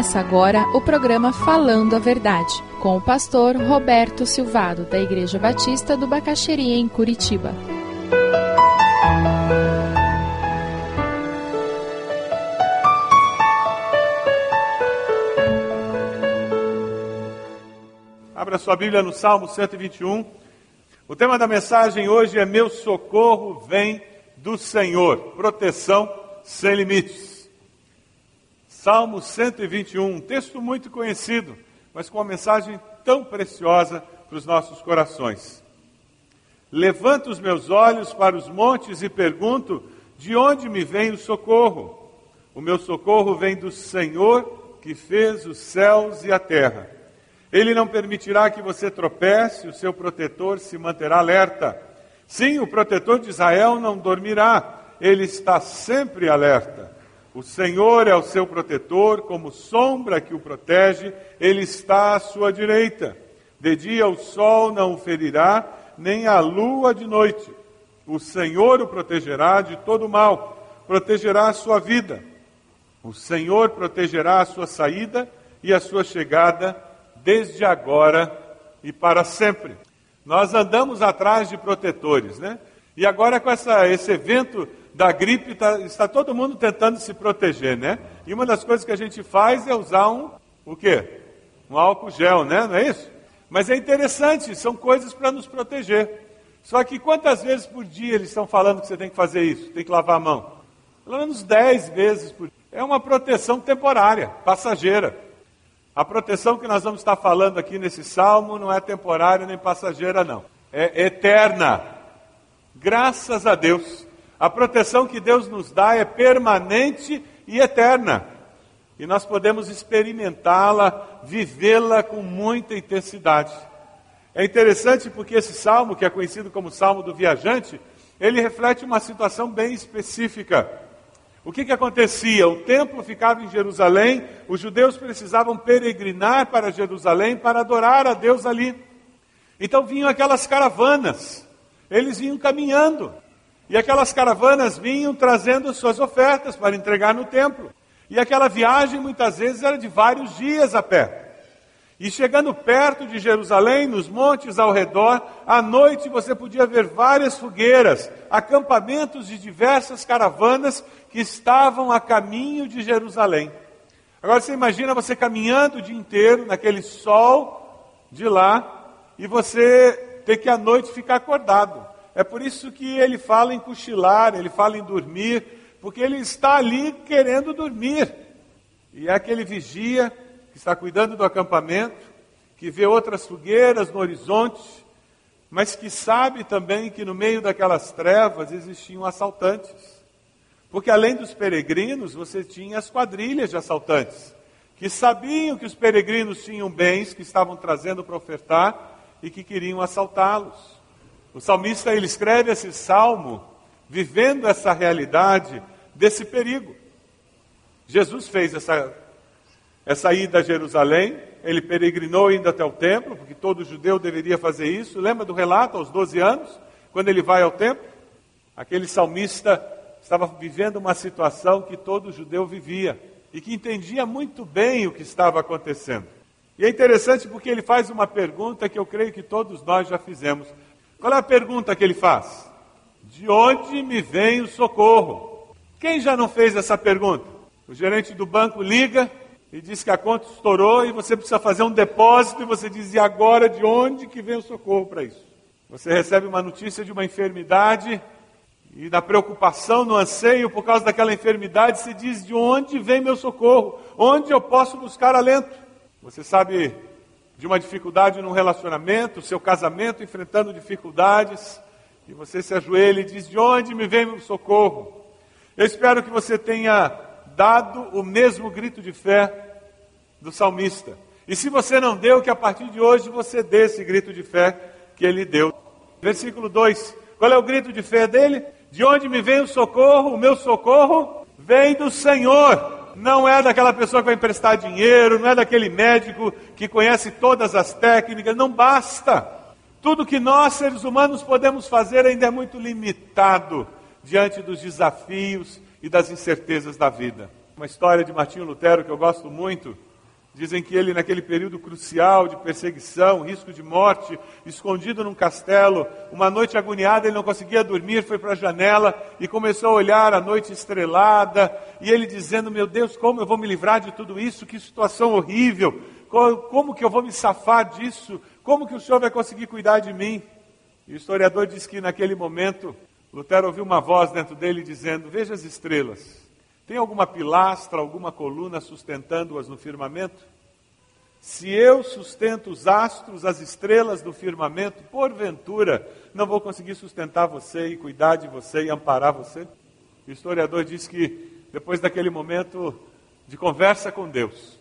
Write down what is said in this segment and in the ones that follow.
Começa agora o programa Falando a Verdade, com o pastor Roberto Silvado, da Igreja Batista do Bacaxeria, em Curitiba. Abra sua Bíblia no Salmo 121. O tema da mensagem hoje é Meu socorro vem do Senhor, proteção sem limites. Salmo 121, um texto muito conhecido, mas com uma mensagem tão preciosa para os nossos corações. Levanto os meus olhos para os montes e pergunto: de onde me vem o socorro? O meu socorro vem do Senhor que fez os céus e a terra. Ele não permitirá que você tropece, o seu protetor se manterá alerta. Sim, o protetor de Israel não dormirá, ele está sempre alerta. O Senhor é o seu protetor, como sombra que o protege, ele está à sua direita. De dia o sol não o ferirá, nem a lua de noite. O Senhor o protegerá de todo mal, protegerá a sua vida. O Senhor protegerá a sua saída e a sua chegada, desde agora e para sempre. Nós andamos atrás de protetores, né? E agora com essa, esse evento da gripe, tá, está todo mundo tentando se proteger, né? E uma das coisas que a gente faz é usar um, o quê? Um álcool gel, né? Não é isso? Mas é interessante, são coisas para nos proteger. Só que quantas vezes por dia eles estão falando que você tem que fazer isso, tem que lavar a mão? Pelo menos 10 vezes por dia. É uma proteção temporária, passageira. A proteção que nós vamos estar falando aqui nesse salmo não é temporária nem passageira, não. É eterna. Graças a Deus. A proteção que Deus nos dá é permanente e eterna. E nós podemos experimentá-la, vivê-la com muita intensidade. É interessante porque esse salmo, que é conhecido como Salmo do Viajante, ele reflete uma situação bem específica. O que, que acontecia? O templo ficava em Jerusalém, os judeus precisavam peregrinar para Jerusalém para adorar a Deus ali. Então vinham aquelas caravanas, eles vinham caminhando. E aquelas caravanas vinham trazendo suas ofertas para entregar no templo. E aquela viagem muitas vezes era de vários dias a pé. E chegando perto de Jerusalém, nos montes ao redor, à noite você podia ver várias fogueiras, acampamentos de diversas caravanas que estavam a caminho de Jerusalém. Agora você imagina você caminhando o dia inteiro naquele sol de lá e você ter que à noite ficar acordado. É por isso que ele fala em cochilar, ele fala em dormir, porque ele está ali querendo dormir. E é aquele vigia que está cuidando do acampamento, que vê outras fogueiras no horizonte, mas que sabe também que no meio daquelas trevas existiam assaltantes. Porque além dos peregrinos, você tinha as quadrilhas de assaltantes, que sabiam que os peregrinos tinham bens que estavam trazendo para ofertar e que queriam assaltá-los. O salmista ele escreve esse salmo vivendo essa realidade desse perigo. Jesus fez essa, essa ida a Jerusalém, ele peregrinou indo até o templo, porque todo judeu deveria fazer isso. Lembra do relato aos 12 anos, quando ele vai ao templo? Aquele salmista estava vivendo uma situação que todo judeu vivia e que entendia muito bem o que estava acontecendo. E é interessante porque ele faz uma pergunta que eu creio que todos nós já fizemos. Qual é a pergunta que ele faz? De onde me vem o socorro? Quem já não fez essa pergunta? O gerente do banco liga e diz que a conta estourou e você precisa fazer um depósito e você diz, e agora de onde que vem o socorro para isso? Você recebe uma notícia de uma enfermidade e na preocupação, no anseio por causa daquela enfermidade, se diz, de onde vem meu socorro? Onde eu posso buscar alento? Você sabe de uma dificuldade num relacionamento, seu casamento enfrentando dificuldades, e você se ajoelha e diz: De onde me vem o socorro? Eu espero que você tenha dado o mesmo grito de fé do salmista. E se você não deu, que a partir de hoje você dê esse grito de fé que ele deu. Versículo 2: Qual é o grito de fé dele? De onde me vem o socorro? O meu socorro vem do Senhor não é daquela pessoa que vai emprestar dinheiro, não é daquele médico que conhece todas as técnicas, não basta. Tudo que nós, seres humanos, podemos fazer ainda é muito limitado diante dos desafios e das incertezas da vida. Uma história de Martinho Lutero que eu gosto muito Dizem que ele, naquele período crucial de perseguição, risco de morte, escondido num castelo, uma noite agoniada, ele não conseguia dormir, foi para a janela e começou a olhar a noite estrelada, e ele dizendo: Meu Deus, como eu vou me livrar de tudo isso? Que situação horrível! Como que eu vou me safar disso? Como que o Senhor vai conseguir cuidar de mim? E o historiador diz que naquele momento, Lutero ouviu uma voz dentro dele dizendo: Veja as estrelas. Tem alguma pilastra, alguma coluna sustentando-as no firmamento? Se eu sustento os astros, as estrelas do firmamento, porventura não vou conseguir sustentar você e cuidar de você e amparar você? O historiador diz que depois daquele momento de conversa com Deus,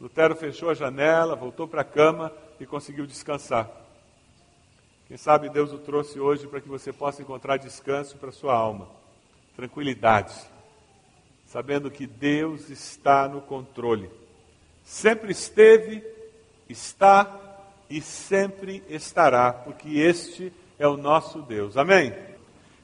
Lutero fechou a janela, voltou para a cama e conseguiu descansar. Quem sabe Deus o trouxe hoje para que você possa encontrar descanso para sua alma, tranquilidade sabendo que Deus está no controle. Sempre esteve, está e sempre estará, porque este é o nosso Deus. Amém?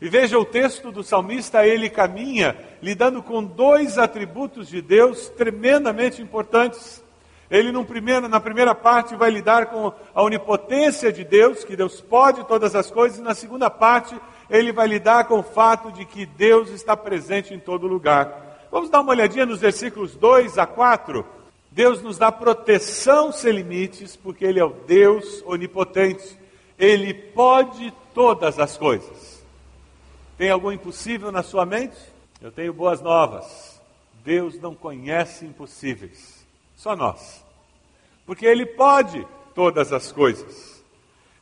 E veja o texto do salmista, ele caminha lidando com dois atributos de Deus tremendamente importantes. Ele, primeiro, na primeira parte, vai lidar com a onipotência de Deus, que Deus pode todas as coisas, e na segunda parte, ele vai lidar com o fato de que Deus está presente em todo lugar. Vamos dar uma olhadinha nos versículos 2 a 4. Deus nos dá proteção sem limites, porque Ele é o Deus onipotente. Ele pode todas as coisas. Tem algum impossível na sua mente? Eu tenho boas novas. Deus não conhece impossíveis, só nós. Porque Ele pode todas as coisas.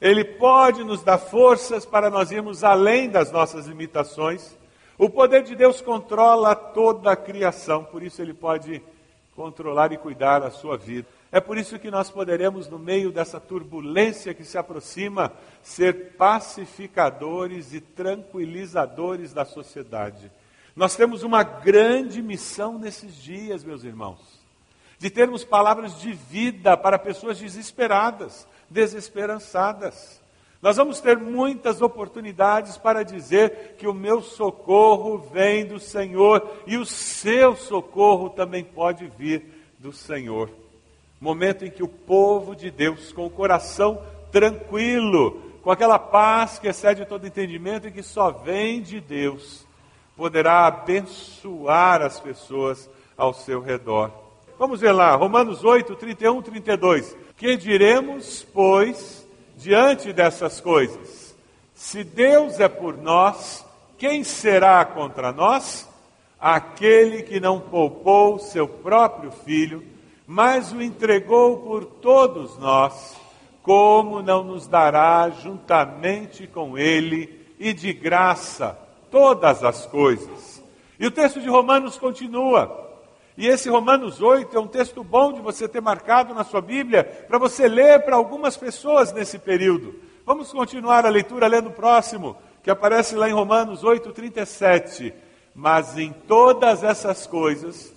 Ele pode nos dar forças para nós irmos além das nossas limitações o poder de Deus controla toda a criação, por isso ele pode controlar e cuidar a sua vida. É por isso que nós poderemos, no meio dessa turbulência que se aproxima, ser pacificadores e tranquilizadores da sociedade. Nós temos uma grande missão nesses dias, meus irmãos, de termos palavras de vida para pessoas desesperadas, desesperançadas. Nós vamos ter muitas oportunidades para dizer que o meu socorro vem do Senhor e o seu socorro também pode vir do Senhor. Momento em que o povo de Deus, com o coração tranquilo, com aquela paz que excede todo entendimento e que só vem de Deus, poderá abençoar as pessoas ao seu redor. Vamos ver lá, Romanos 8, 31, 32. Que diremos, pois, diante dessas coisas. Se Deus é por nós, quem será contra nós? Aquele que não poupou seu próprio filho, mas o entregou por todos nós, como não nos dará juntamente com ele e de graça todas as coisas? E o texto de Romanos continua. E esse Romanos 8 é um texto bom de você ter marcado na sua Bíblia, para você ler para algumas pessoas nesse período. Vamos continuar a leitura lendo o próximo, que aparece lá em Romanos 8, 37. Mas em todas essas coisas,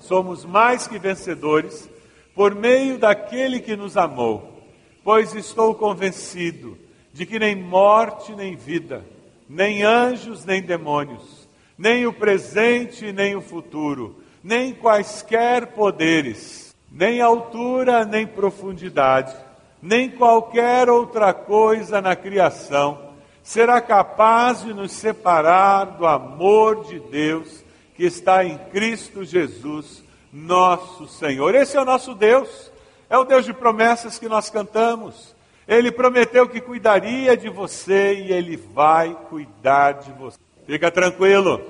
somos mais que vencedores, por meio daquele que nos amou. Pois estou convencido de que nem morte, nem vida, nem anjos, nem demônios, nem o presente, nem o futuro, nem quaisquer poderes, nem altura, nem profundidade, nem qualquer outra coisa na criação será capaz de nos separar do amor de Deus que está em Cristo Jesus, nosso Senhor. Esse é o nosso Deus, é o Deus de promessas que nós cantamos. Ele prometeu que cuidaria de você e ele vai cuidar de você. Fica tranquilo.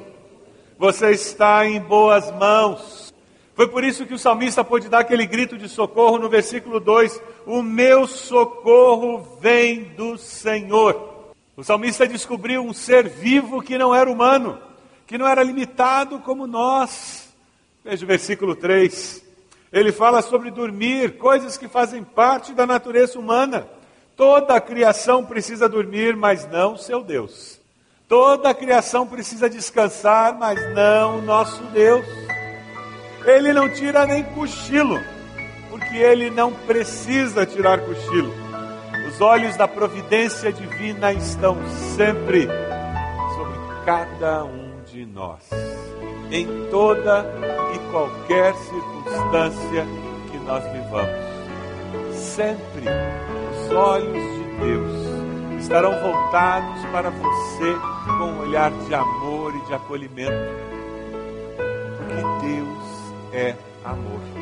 Você está em boas mãos. Foi por isso que o salmista pôde dar aquele grito de socorro no versículo 2: O meu socorro vem do Senhor. O salmista descobriu um ser vivo que não era humano, que não era limitado como nós. Veja o versículo 3. Ele fala sobre dormir, coisas que fazem parte da natureza humana. Toda a criação precisa dormir, mas não seu Deus. Toda a criação precisa descansar, mas não o nosso Deus. Ele não tira nem cochilo, porque ele não precisa tirar cochilo. Os olhos da providência divina estão sempre sobre cada um de nós, em toda e qualquer circunstância que nós vivamos. Sempre os olhos de Deus estarão voltados para você com um olhar de amor e de acolhimento. Porque Deus é amor.